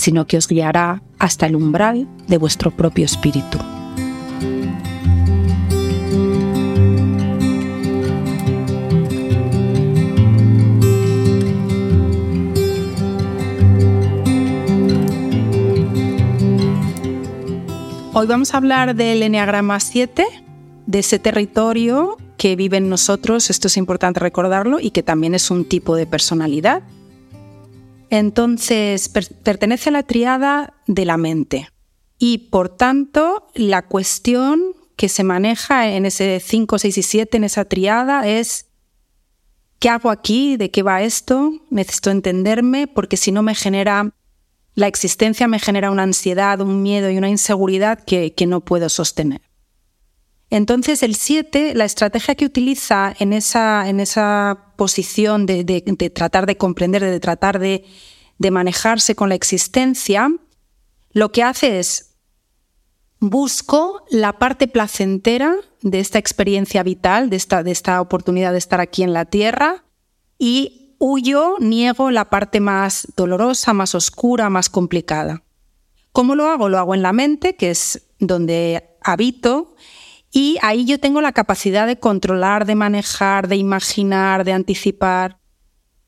sino que os guiará hasta el umbral de vuestro propio espíritu. Hoy vamos a hablar del Enneagrama 7, de ese territorio que vive en nosotros, esto es importante recordarlo, y que también es un tipo de personalidad. Entonces, pertenece a la triada de la mente. Y por tanto, la cuestión que se maneja en ese 5, 6 y 7, en esa triada, es ¿qué hago aquí? ¿De qué va esto? Necesito entenderme porque si no me genera la existencia me genera una ansiedad, un miedo y una inseguridad que, no puedo sostener. Entonces, el 7, la estrategia que utiliza en esa, en esa posición de, tratar de comprender, de tratar de, manejarse con la existencia, lo que hace es busco la parte placentera de esta experiencia vital, de esta, de esta oportunidad de estar aquí en la Tierra, y huyo, niego la parte más dolorosa, más oscura, más complicada. ¿Cómo lo hago? Lo hago en la mente, que es donde habito, y ahí yo tengo la capacidad de controlar, de manejar, de imaginar, de anticipar.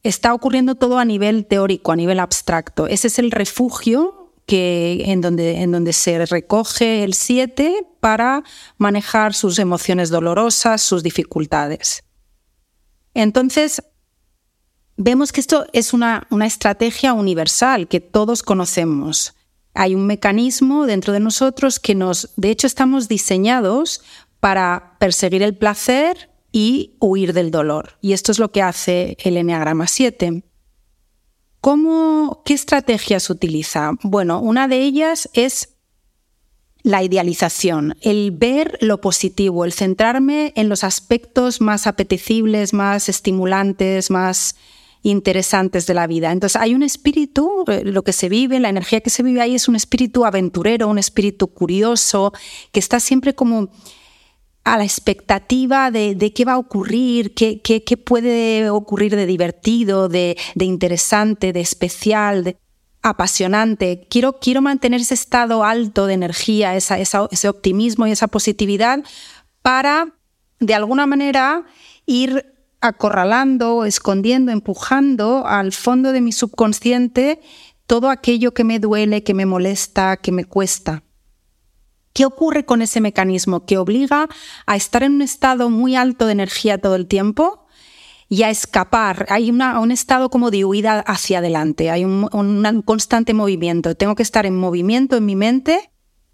Está ocurriendo todo a nivel teórico, a nivel abstracto. Ese es el refugio que, en, donde, en donde se recoge el 7 para manejar sus emociones dolorosas, sus dificultades. Entonces, vemos que esto es una, estrategia universal que todos conocemos. Hay un mecanismo dentro de nosotros que nos, de hecho, estamos diseñados para perseguir el placer y huir del dolor. Y esto es lo que hace el Enneagrama 7. ¿Cómo, ¿Qué estrategias utiliza? Bueno, una de ellas es la idealización, el ver lo positivo, el centrarme en los aspectos más apetecibles, más estimulantes, más interesantes de la vida. Entonces hay un espíritu, eh, lo que se vive, la energía que se vive ahí es un espíritu aventurero, un espíritu curioso, que está siempre como a la expectativa de, qué va a ocurrir, qué, puede ocurrir de divertido, de, interesante, de especial, de apasionante. Quiero, quiero mantener ese estado alto de energía, ese optimismo y esa positividad para, de alguna manera, ir acorralando, escondiendo, empujando al fondo de mi subconsciente todo aquello que me duele, que me molesta, que me cuesta. ¿Qué ocurre con ese mecanismo que obliga a estar en un estado muy alto de energía todo el tiempo y a escapar? Hay un estado como de huida hacia adelante, hay un constante movimiento. Tengo que estar en movimiento en mi mente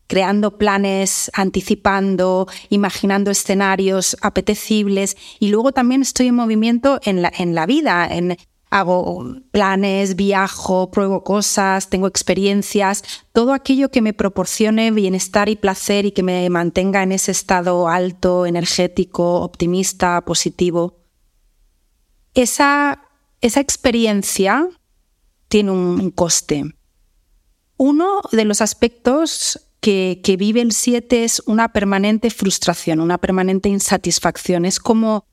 creando planes, anticipando, imaginando escenarios apetecibles y luego también estoy en movimiento en la, en la vida, en, hago planes, viajo, pruebo cosas, tengo experiencias, todo aquello que me proporcione bienestar y placer y que me mantenga en ese estado alto, energético, optimista, positivo. Esa, esa experiencia tiene un coste. Uno de los aspectos que, vive el 7 es una permanente frustración, una permanente insatisfacción. Es como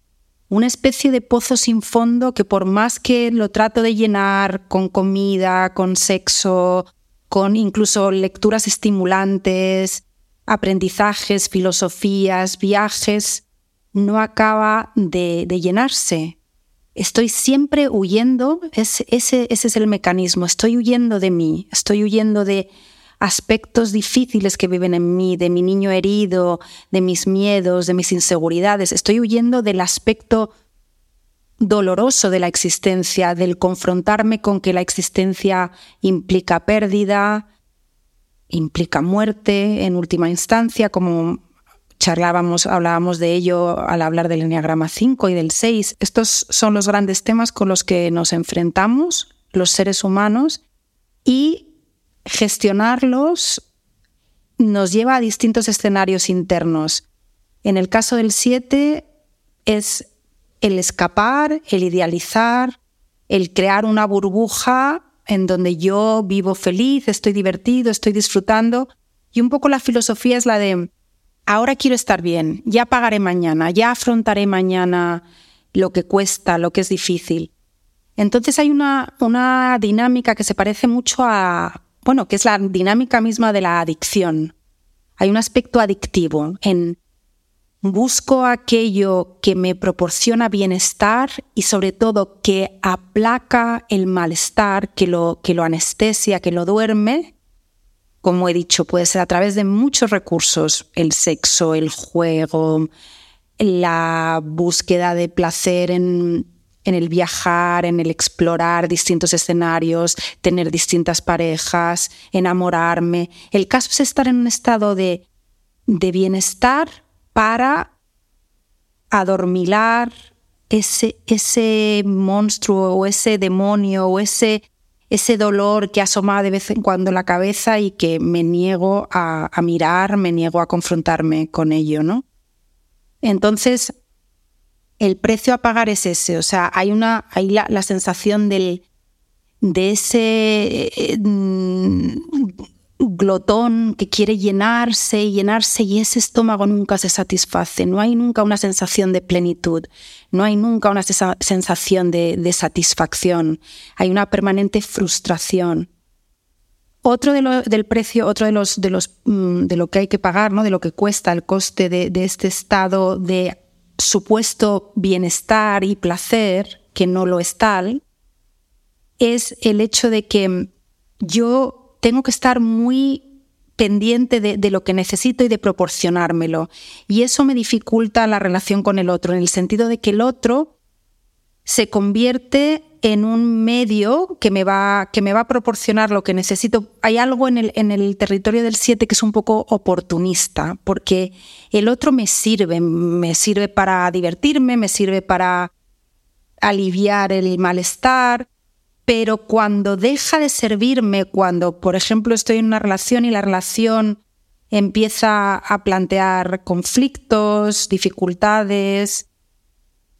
una especie de pozo sin fondo que por más que lo trato de llenar con comida, con sexo, con incluso lecturas estimulantes, aprendizajes, filosofías, viajes, no acaba de, llenarse. Estoy siempre huyendo, ese, ese es el mecanismo, estoy huyendo de mí, estoy huyendo de, aspectos difíciles que viven en mí, de mi niño herido, de mis miedos, de mis inseguridades. Estoy huyendo del aspecto doloroso de la existencia, del confrontarme con que la existencia implica pérdida, implica muerte en última instancia, como charlábamos, hablábamos de ello al hablar del Enneagrama 5 y del 6. Estos son los grandes temas con los que nos enfrentamos los seres humanos y gestionarlos nos lleva a distintos escenarios internos. En el caso del 7 es el escapar, el idealizar, el crear una burbuja en donde yo vivo feliz, estoy divertido, estoy disfrutando. Y un poco la filosofía es la de, ahora quiero estar bien, ya pagaré mañana, ya afrontaré mañana lo que cuesta, lo que es difícil. Entonces hay una, una dinámica que se parece mucho a, bueno, que es la dinámica misma de la adicción. Hay un aspecto adictivo en busco aquello que me proporciona bienestar y sobre todo que aplaca el malestar, que lo, que lo anestesia, que lo duerme. Como he dicho, puede ser a través de muchos recursos, el sexo, el juego, la búsqueda de placer en, en el viajar, en el explorar distintos escenarios, tener distintas parejas, enamorarme. El caso es estar en un estado de, de bienestar para adormilar ese, ese monstruo o ese demonio o ese, ese dolor que asoma de vez en cuando la cabeza y que me niego a, mirar, me niego a confrontarme con ello, ¿no? Entonces, el precio a pagar es ese, o sea, hay, una, hay la, sensación del, de ese eh, glotón que quiere llenarse y llenarse y ese estómago nunca se satisface, no hay nunca una sensación de plenitud, no hay nunca una sensación de, satisfacción, hay una permanente frustración. Otro del precio, otro de, los, de, los, mm, de lo que hay que pagar, ¿no? de lo que cuesta el coste de, de este estado de supuesto bienestar y placer, que no lo es tal, es el hecho de que yo tengo que estar muy pendiente de, lo que necesito y de proporcionármelo. Y eso me dificulta la relación con el otro, en el sentido de que el otro se convierte en un medio que me va, que me va a proporcionar lo que necesito. Hay algo en el, en el territorio del 7 que es un poco oportunista, porque el otro me sirve, me sirve para divertirme, me sirve para aliviar el malestar, pero cuando deja de servirme, cuando, por ejemplo, estoy en una relación y la relación empieza a plantear conflictos, dificultades,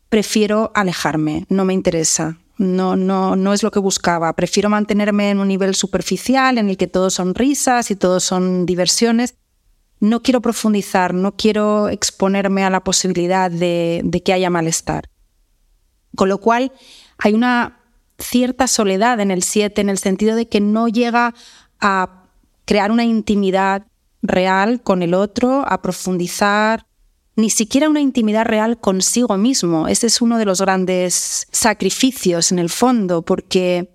prefiero alejarme, no me interesa. No, no, no es lo que buscaba. Prefiero mantenerme en un nivel superficial en el que todo son risas y todo son diversiones. No quiero profundizar, no quiero exponerme a la posibilidad de, de que haya malestar. Con lo cual, hay una cierta soledad en el 7, en el sentido de que no llega a crear una intimidad real con el otro, a profundizar, ni siquiera una intimidad real consigo mismo. Ese es uno de los grandes sacrificios en el fondo, porque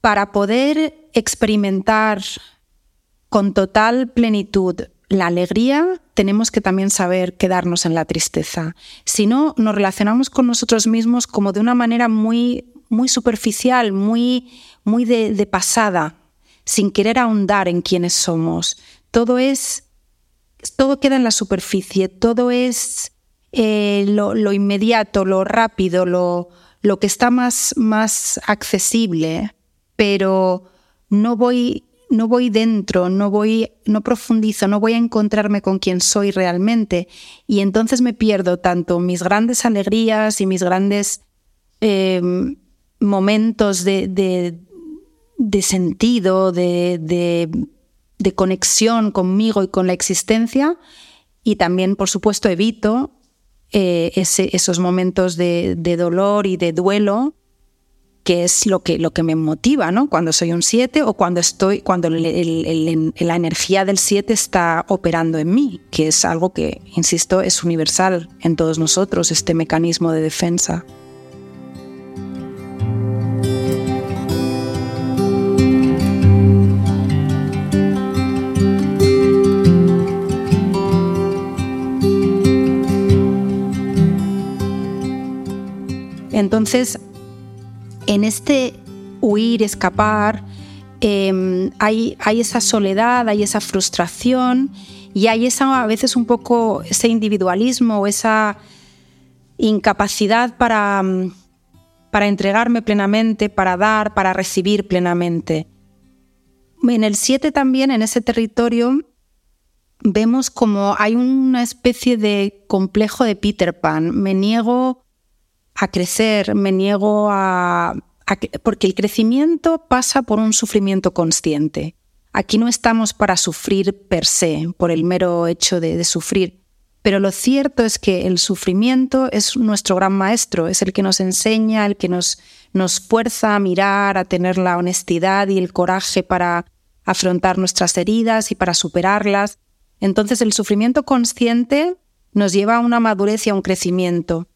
para poder experimentar con total plenitud la alegría, tenemos que también saber quedarnos en la tristeza. Si no, nos relacionamos con nosotros mismos como de una manera muy muy superficial, muy, muy de, pasada, sin querer ahondar en quiénes somos. Todo es, todo queda en la superficie, todo es eh, lo, inmediato, lo rápido, lo, lo que está más, más accesible, pero no voy, no voy dentro, no voy, no profundizo, no voy a encontrarme con quién soy realmente. Y entonces me pierdo tanto mis grandes alegrías y mis grandes em, momentos de, sentido, de, conexión conmigo y con la existencia. Y también, por supuesto, evito eh, esos momentos de, dolor y de duelo, que es lo que, lo que me motiva, ¿no? Cuando soy un 7 o cuando estoy, cuando la energía del 7 está operando en mí, que es algo que, insisto, es universal en todos nosotros, este mecanismo de defensa. Entonces, en este huir, escapar, em, hay, esa soledad, hay esa frustración y hay esa, a veces un poco ese individualismo o esa incapacidad para, para entregarme plenamente, para dar, para recibir plenamente. En el 7 también, en ese territorio, vemos como hay una especie de complejo de Peter Pan. Me niego a crecer, me niego a, porque el crecimiento pasa por un sufrimiento consciente. Aquí no estamos para sufrir per se, por el mero hecho de, sufrir, pero lo cierto es que el sufrimiento es nuestro gran maestro, es el que nos enseña, el que nos, nos fuerza a mirar, a tener la honestidad y el coraje para afrontar nuestras heridas y para superarlas. Entonces el sufrimiento consciente nos lleva a una madurez y a un crecimiento.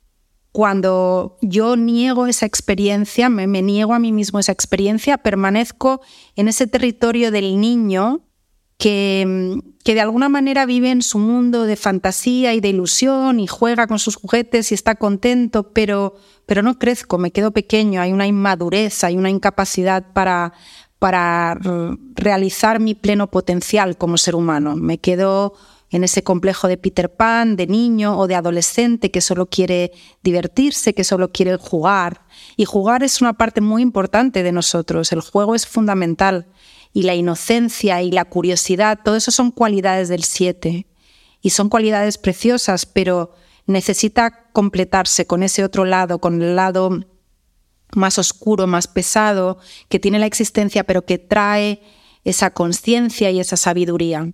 Cuando yo niego esa experiencia, me, niego a mí mismo esa experiencia, permanezco en ese territorio del niño que, que, de alguna manera vive en su mundo de fantasía y de ilusión y juega con sus juguetes y está contento, pero, pero no crezco, me quedo pequeño, hay una inmadurez, hay una incapacidad para, para realizar mi pleno potencial como ser humano. Me quedo en ese complejo de Peter Pan, de niño o de adolescente que solo quiere divertirse, que solo quiere jugar. Y jugar es una parte muy importante de nosotros. El juego es fundamental. Y la inocencia y la curiosidad, todo eso son cualidades del siete. Y son cualidades preciosas, pero necesita completarse con ese otro lado, con el lado más oscuro, más pesado, que tiene la existencia, pero que trae esa conciencia y esa sabiduría.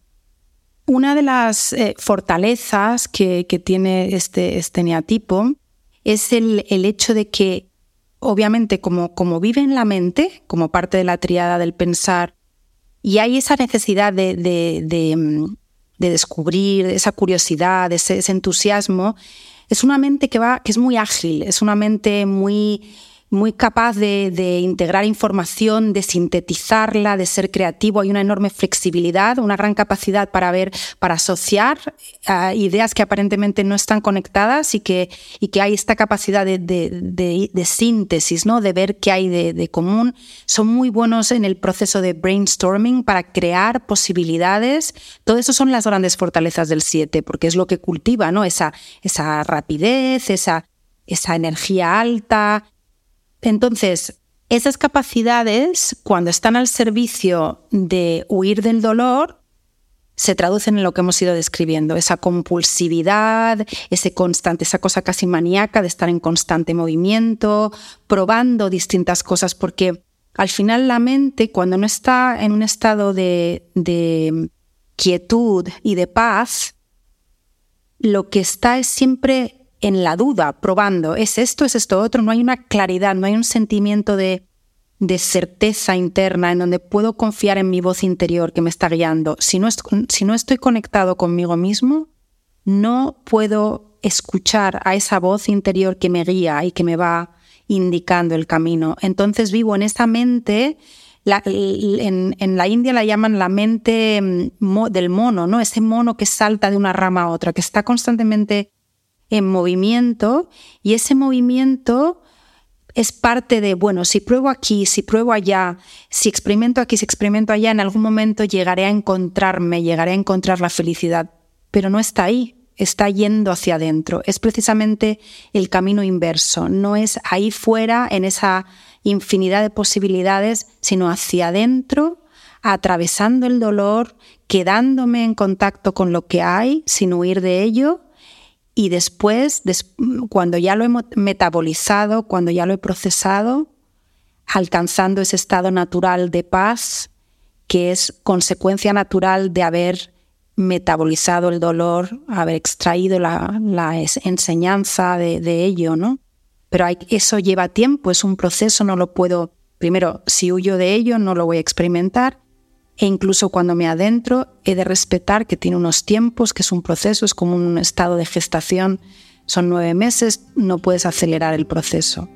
Una de las eh, fortalezas que, tiene este, este neatipo es el, hecho de que, obviamente, como, como, vive en la mente, como parte de la triada del pensar, y hay esa necesidad de, de, mm, descubrir, esa curiosidad, ese, ese entusiasmo, es una mente que, va, que es muy ágil, es una mente muy muy capaz de, integrar información, de sintetizarla, de ser creativo. Hay una enorme flexibilidad, una gran capacidad para ver, para asociar ah, ideas que aparentemente no están conectadas y que, y que hay esta capacidad de, síntesis, ¿no? de ver qué hay de, común. Son muy buenos en el proceso de brainstorming para crear posibilidades. Todo eso son las grandes fortalezas del 7, porque es lo que cultiva, ¿no? Esa, esa rapidez, esa, esa energía alta, entonces, esas capacidades, cuando están al servicio de huir del dolor, se traducen en lo que hemos ido describiendo, esa compulsividad, ese constante, esa cosa casi maníaca de estar en constante movimiento, probando distintas cosas, porque al final la mente, cuando no está en un estado de, de quietud y de paz, lo que está es siempre en la duda, probando, es esto, es esto otro, no hay una claridad, no hay un sentimiento de, de certeza interna en donde puedo confiar en mi voz interior que me está guiando. Si no, si no estoy conectado conmigo mismo, no puedo escuchar a esa voz interior que me guía y que me va indicando el camino. Entonces vivo en esa mente, en, en, la India la llaman la mente mm, del mono, ¿no? Ese mono que salta de una rama a otra, que está constantemente en movimiento y ese movimiento es parte de, bueno, si pruebo aquí, si pruebo allá, si experimento aquí, si experimento allá, en algún momento llegaré a encontrarme, llegaré a encontrar la felicidad, pero no está ahí, está yendo hacia adentro. Es precisamente el camino inverso, no es ahí fuera, en esa infinidad de posibilidades, sino hacia adentro, atravesando el dolor, quedándome en contacto con lo que hay, sin huir de ello y después, cuando ya lo he metabolizado, cuando ya lo he procesado, alcanzando ese estado natural de paz, que es consecuencia natural de haber metabolizado el dolor, haber extraído la, enseñanza de, ello, ¿no? Pero eso lleva tiempo, es un proceso, no lo puedo, primero, si huyo de ello, no lo voy a experimentar, e incluso cuando me adentro, he de respetar que tiene unos tiempos, que es un proceso, es como un estado de gestación. Son nueve meses, no puedes acelerar el proceso.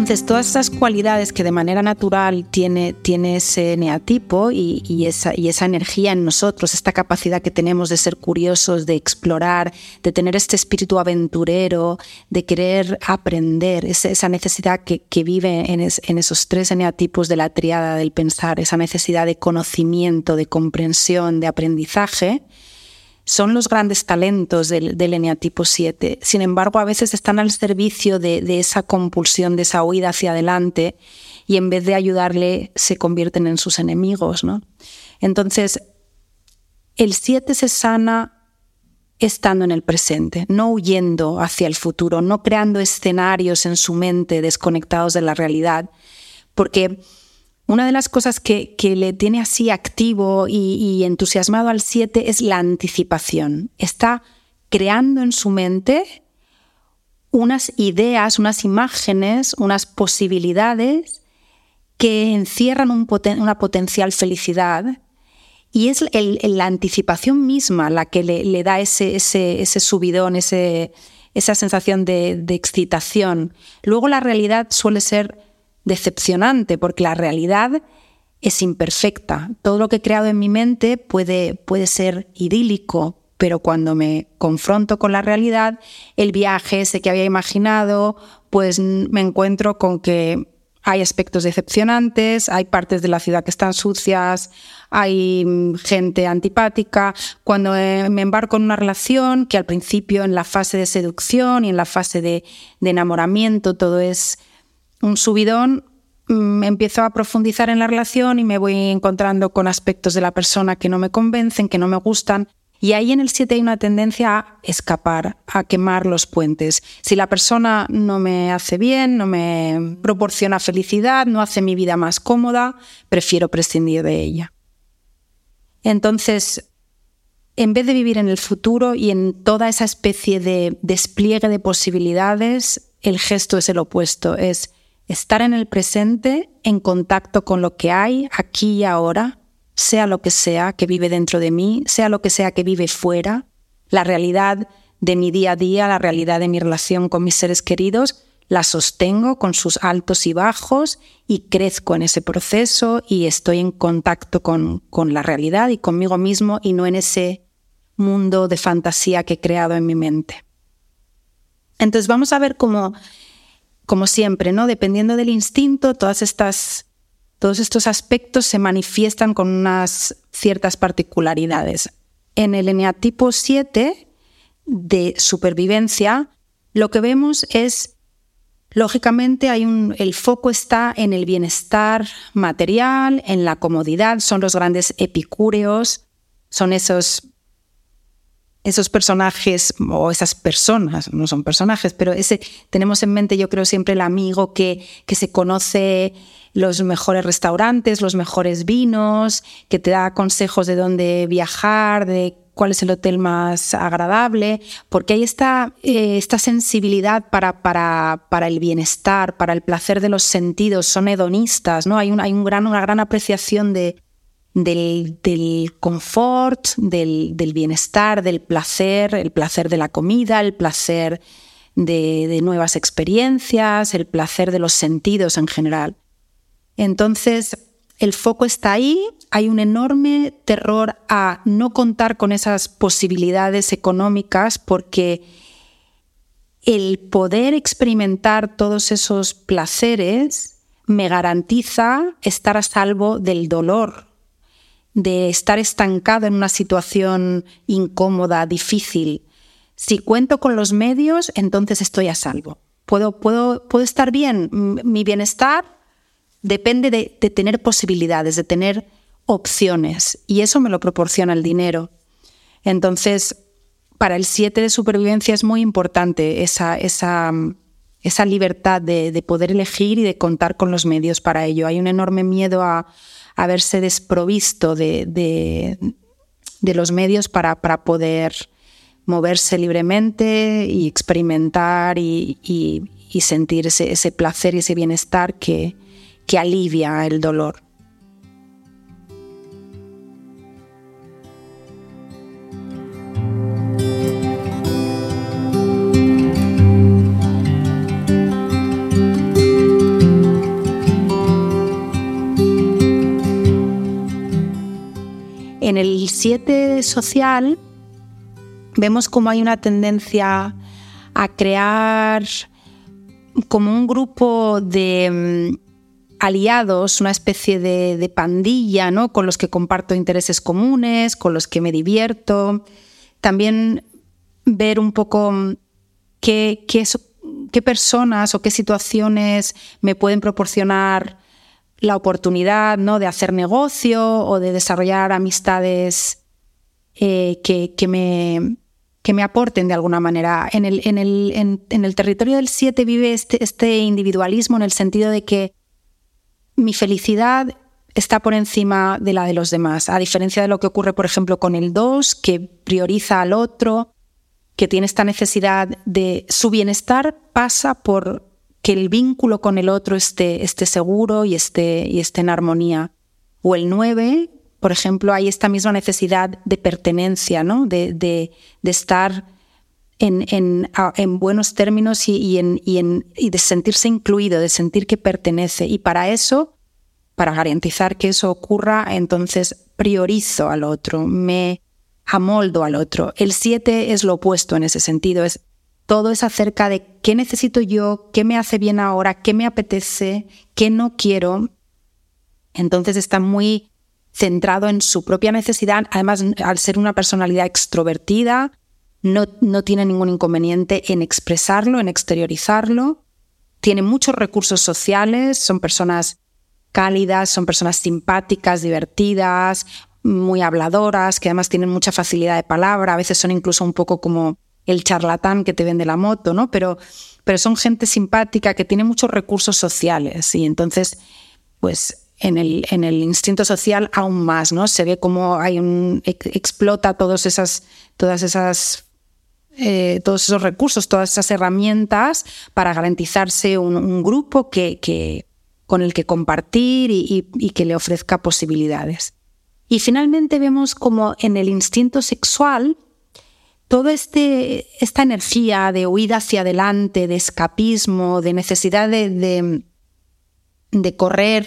Entonces, todas esas cualidades que de manera natural tiene, tiene ese neatipo y, esa, y esa energía en nosotros, esta capacidad que tenemos de ser curiosos, de explorar, de tener este espíritu aventurero, de querer aprender, esa, necesidad que, vive en, en esos tres eneatipos de la triada del pensar, esa necesidad de conocimiento, de comprensión, de aprendizaje, son los grandes talentos del, del eneatipo 7. Sin embargo, a veces están al servicio de, de esa compulsión, de esa huida hacia adelante y en vez de ayudarle se convierten en sus enemigos. ¿no? Entonces, el 7 se sana estando en el presente, no huyendo hacia el futuro, no creando escenarios en su mente desconectados de la realidad, porque una de las cosas que, le tiene así activo y, entusiasmado al 7 es la anticipación. Está creando en su mente unas ideas, unas imágenes, unas posibilidades que encierran una potencial felicidad y es la anticipación misma la que le, da ese, subidón, esa sensación de excitación. Luego la realidad suele ser decepcionante porque la realidad es imperfecta. Todo lo que he creado en mi mente puede, puede ser idílico, pero cuando me confronto con la realidad, el viaje ese que había imaginado, pues me encuentro con que hay aspectos decepcionantes, hay partes de la ciudad que están sucias, hay mm, gente antipática. Cuando eh, me embarco en una relación, que al principio en la fase de seducción y en la fase de, de enamoramiento todo es un subidón, mm, empiezo a profundizar en la relación y me voy encontrando con aspectos de la persona que no me convencen, que no me gustan. Y ahí en el 7 hay una tendencia a escapar, a quemar los puentes. Si la persona no me hace bien, no me proporciona felicidad, no hace mi vida más cómoda, prefiero prescindir de ella. Entonces, en vez de vivir en el futuro y en toda esa especie de despliegue de posibilidades, el gesto es el opuesto, es estar en el presente, en contacto con lo que hay aquí y ahora, sea lo que sea que vive dentro de mí, sea lo que sea que vive fuera, la realidad de mi día a día, la realidad de mi relación con mis seres queridos, la sostengo con sus altos y bajos y crezco en ese proceso y estoy en contacto con, con la realidad y conmigo mismo y no en ese mundo de fantasía que he creado en mi mente. Entonces vamos a ver cómo como siempre, ¿no? Dependiendo del instinto, todas estas, todos estos aspectos se manifiestan con unas ciertas particularidades. En el eneatipo 7 de supervivencia, lo que vemos es, lógicamente, hay un, el foco está en el bienestar material, en la comodidad, son los grandes epicúreos, son esos esos personajes o esas personas, no son personajes, pero ese tenemos en mente yo creo siempre el amigo que, que se conoce los mejores restaurantes, los mejores vinos, que te da consejos de dónde viajar, de cuál es el hotel más agradable, porque hay esta, eh, esta sensibilidad para, para, para, el bienestar, para el placer de los sentidos, son hedonistas, ¿no? Hay, un, hay un gran, una gran apreciación de, del, confort, del, bienestar, del placer, el placer de la comida, el placer de, nuevas experiencias, el placer de los sentidos en general. Entonces, el foco está ahí, hay un enorme terror a no contar con esas posibilidades económicas porque el poder experimentar todos esos placeres me garantiza estar a salvo del dolor de estar estancado en una situación incómoda, difícil. Si cuento con los medios, entonces estoy a salvo. Puedo, puedo, puedo estar bien. Mi bienestar depende de, tener posibilidades, de tener opciones. Y eso me lo proporciona el dinero. Entonces, para el 7 de supervivencia es muy importante esa, esa, esa libertad de, de poder elegir y de contar con los medios para ello. Hay un enorme miedo a, haberse desprovisto de, de, los medios para, para, poder moverse libremente y experimentar y, y, sentir ese, ese, placer y ese bienestar que, que alivia el dolor. En el 7 social vemos como hay una tendencia a crear como un grupo de mm, aliados, una especie de, de, pandilla, ¿no? Con los que comparto intereses comunes, con los que me divierto, también ver un poco qué, qué personas o qué situaciones me pueden proporcionar la oportunidad ¿no? de hacer negocio o de desarrollar amistades eh, que, que, me, que me aporten de alguna manera. En el, en el, en, el territorio del 7 vive este, este individualismo en el sentido de que mi felicidad está por encima de la de los demás, a diferencia de lo que ocurre, por ejemplo, con el 2, que prioriza al otro, que tiene esta necesidad de su bienestar pasa por que el vínculo con el otro esté, esté seguro y esté, y esté en armonía. O el 9, por ejemplo, hay esta misma necesidad de pertenencia, ¿no? de, de, estar en, en, en, buenos términos y, y, en, y, de sentirse incluido, de sentir que pertenece. Y para eso, para garantizar que eso ocurra, entonces priorizo al otro, me amoldo al otro. El 7 es lo opuesto en ese sentido, es todo es acerca de qué necesito yo, qué me hace bien ahora, qué me apetece, qué no quiero. Entonces está muy centrado en su propia necesidad. Además, al ser una personalidad extrovertida, no, no tiene ningún inconveniente en expresarlo, en exteriorizarlo. Tiene muchos recursos sociales, son personas cálidas, son personas simpáticas, divertidas, muy habladoras, que además tienen mucha facilidad de palabra, a veces son incluso un poco como el charlatán que te vende la moto, ¿no? Pero, pero son gente simpática que tiene muchos recursos sociales y entonces, pues en el, en el instinto social aún más, ¿no? Se ve como hay un explota todas esas, todas esas eh, todos esos recursos, todas esas herramientas para garantizarse un, grupo que, que, con el que compartir y, y, que le ofrezca posibilidades. Y finalmente vemos como en el instinto sexual toda este, esta energía de huida hacia adelante, de escapismo, de necesidad de, de, correr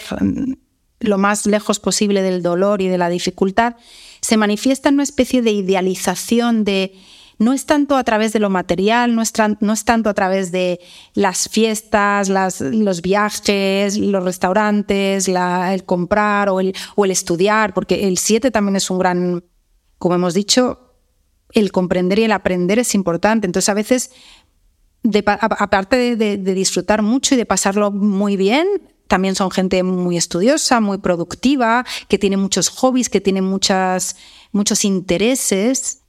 lo más lejos posible del dolor y de la dificultad, se manifiesta en una especie de idealización de no es tanto a través de lo material, no es, tanto a través de las fiestas, los viajes, los restaurantes, el comprar o el, o el estudiar, porque el 7 también es un gran, como hemos dicho, el comprender y el aprender es importante. Entonces, a veces, aparte de, disfrutar mucho y de pasarlo muy bien, también son gente muy estudiosa, muy productiva, que tiene muchos hobbies, que tiene muchos intereses.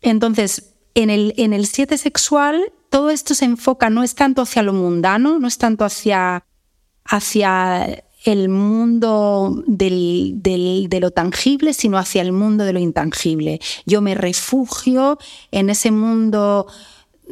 Entonces, en el, en el siete sexual, todo esto se enfoca, no es tanto hacia lo mundano, no es tanto hacia, hacia el mundo de lo tangible, sino hacia el mundo de lo intangible. Yo me refugio en ese mundo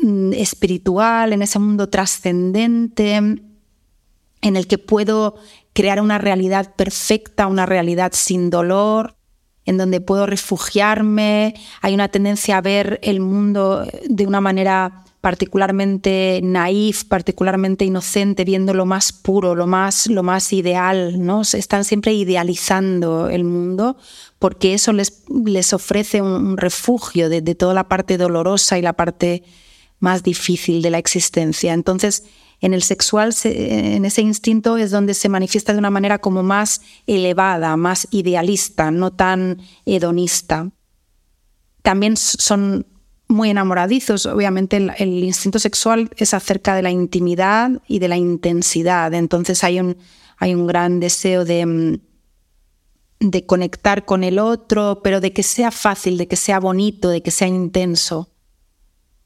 mm, espiritual, en ese mundo trascendente, en el que puedo crear una realidad perfecta, una realidad sin dolor, en donde puedo refugiarme. Hay una tendencia a ver el mundo de una manera particularmente naif, particularmente inocente, viendo lo más puro, lo más, lo más ideal, ¿no? Están siempre idealizando el mundo porque eso les, les ofrece un, refugio de, toda la parte dolorosa y la parte más difícil de la existencia. Entonces, en el sexual, en ese instinto es donde se manifiesta de una manera como más elevada, más idealista, no tan hedonista. También son muy enamoradizos. Obviamente el, instinto sexual es acerca de la intimidad y de la intensidad. Entonces hay un, hay un gran deseo de, mm, de conectar con el otro, pero de que sea fácil, de que sea bonito, de que sea intenso.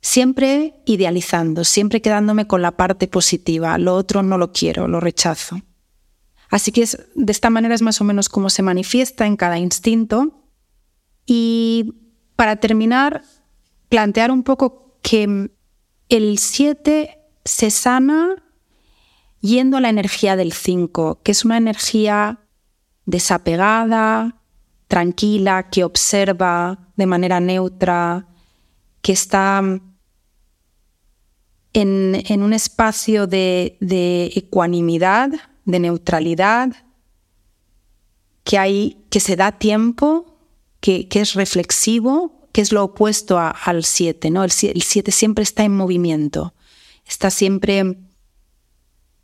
Siempre idealizando, siempre quedándome con la parte positiva. Lo otro no lo quiero, lo rechazo. Así que es, de esta manera es más o menos como se manifiesta en cada instinto. Y para terminar, plantear un poco que el 7 se sana yendo a la energía del 5, que es una energía desapegada, tranquila, que observa de manera neutra, que está en, un espacio de, ecuanimidad, de neutralidad, que, hay, que se da tiempo, que, que es reflexivo, que es lo opuesto al 7, ¿no? El 7 siempre está en movimiento, está siempre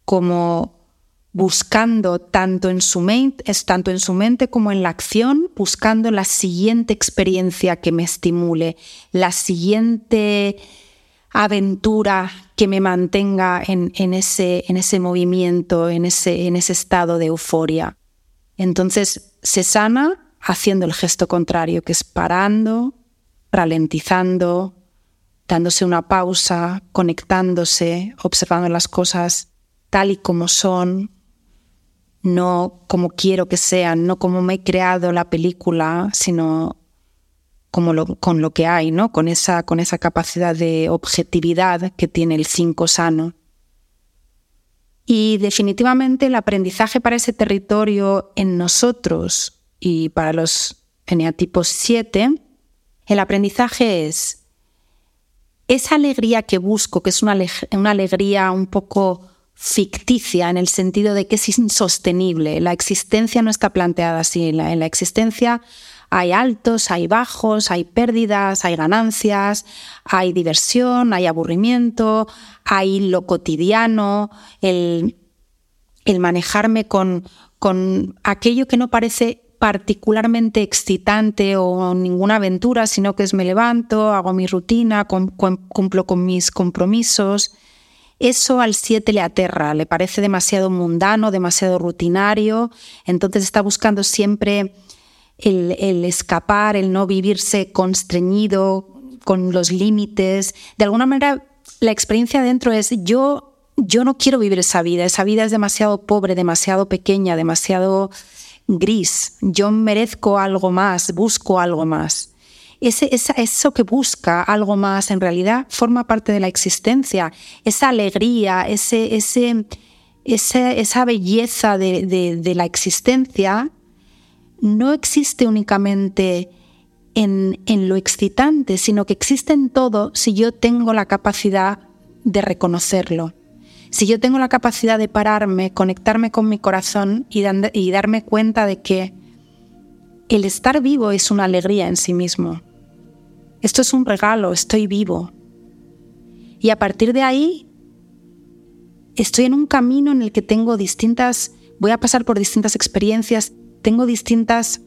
como buscando tanto en su mente, tanto en su mente como en la acción, buscando la siguiente experiencia que me estimule, la siguiente aventura que me mantenga en, ese, en ese, movimiento, en ese, en ese estado de euforia. Entonces se sana haciendo el gesto contrario, que es parando, ralentizando, dándose una pausa, conectándose, observando las cosas tal y como son, no como quiero que sean, no como me he creado la película, sino como con lo que hay, ¿no? Con esa, con esa capacidad de objetividad que tiene el 5 sano. Y definitivamente el aprendizaje para ese territorio en nosotros y para los eneatipos 7, el aprendizaje es esa alegría que busco, que es una, alegría un poco ficticia en el sentido de que es insostenible. La existencia no está planteada así. En la, existencia hay altos, hay bajos, hay pérdidas, hay ganancias, hay diversión, hay aburrimiento, hay lo cotidiano, el, manejarme con, con aquello que no parece particularmente excitante o ninguna aventura, sino que es me levanto, hago mi rutina, cumplo con mis compromisos. Eso al 7 le aterra, le parece demasiado mundano, demasiado rutinario, entonces está buscando siempre el, escapar, el no vivirse constreñido con los límites. De alguna manera, la experiencia dentro es yo, yo no quiero vivir esa vida, esa vida es demasiado pobre, demasiado pequeña, demasiado gris, yo merezco algo más, busco algo más eso que busca algo más en realidad forma parte de la existencia, esa alegría, ese, ese, esa belleza de, la existencia no existe únicamente en, en, lo excitante, sino que existe en todo si yo tengo la capacidad de reconocerlo. Si yo tengo la capacidad de pararme, conectarme con mi corazón y, y darme cuenta de que el estar vivo es una alegría en sí mismo. Esto es un regalo, estoy vivo. Y a partir de ahí, estoy en un camino en el que tengo distintas, voy a pasar por distintas experiencias, tengo distintas,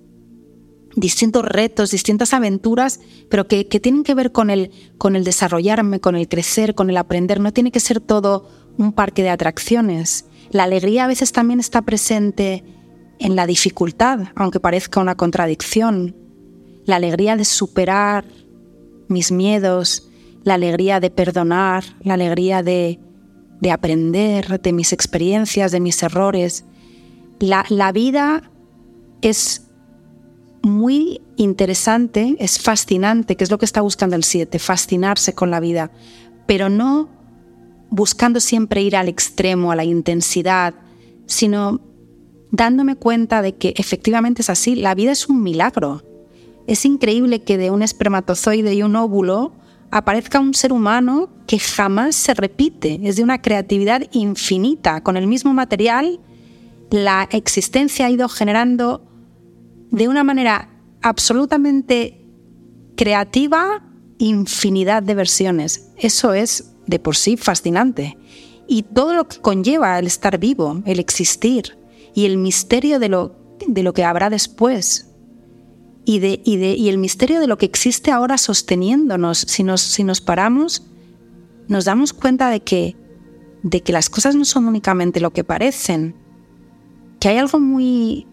distintos retos, distintas aventuras, pero que, tienen que ver con el, con el desarrollarme, con el crecer, con el aprender. No tiene que ser todo un parque de atracciones. La alegría a veces también está presente en la dificultad, aunque parezca una contradicción. La alegría de superar mis miedos, la alegría de perdonar, la alegría de, aprender de mis experiencias, de mis errores. La, la vida es muy interesante, es fascinante, que es lo que está buscando el 7, fascinarse con la vida, pero no buscando siempre ir al extremo, a la intensidad, sino dándome cuenta de que efectivamente es así, la vida es un milagro. Es increíble que de un espermatozoide y un óvulo aparezca un ser humano que jamás se repite, es de una creatividad infinita. Con el mismo material, la existencia ha ido generando de una manera absolutamente creativa infinidad de versiones. Eso es de por sí fascinante. Y todo lo que conlleva el estar vivo, el existir y el misterio de lo, de lo que habrá después, y, de, y, de, y el misterio de lo que existe ahora sosteniéndonos. Si nos, si nos paramos, nos damos cuenta de que, de que las cosas no son únicamente lo que parecen, que hay algo muy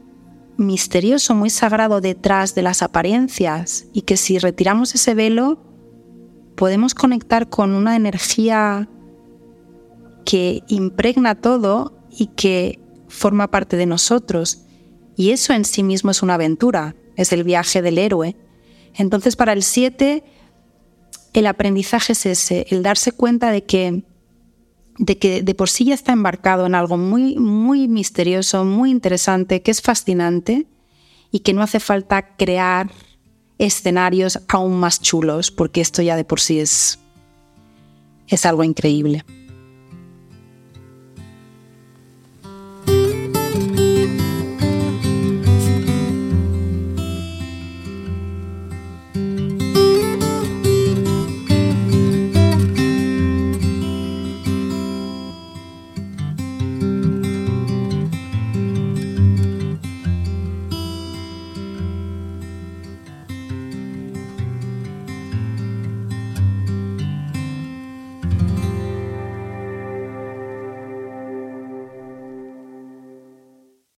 misterioso, muy sagrado detrás de las apariencias y que si retiramos ese velo podemos conectar con una energía que impregna todo y que forma parte de nosotros. Y eso en sí mismo es una aventura es el viaje del héroe. Entonces, para el 7, el aprendizaje es ese, el darse cuenta de que, de que de por sí ya está embarcado en algo muy, muy misterioso, muy interesante, que es fascinante y que no hace falta crear escenarios aún más chulos, porque esto ya de por sí es, es algo increíble.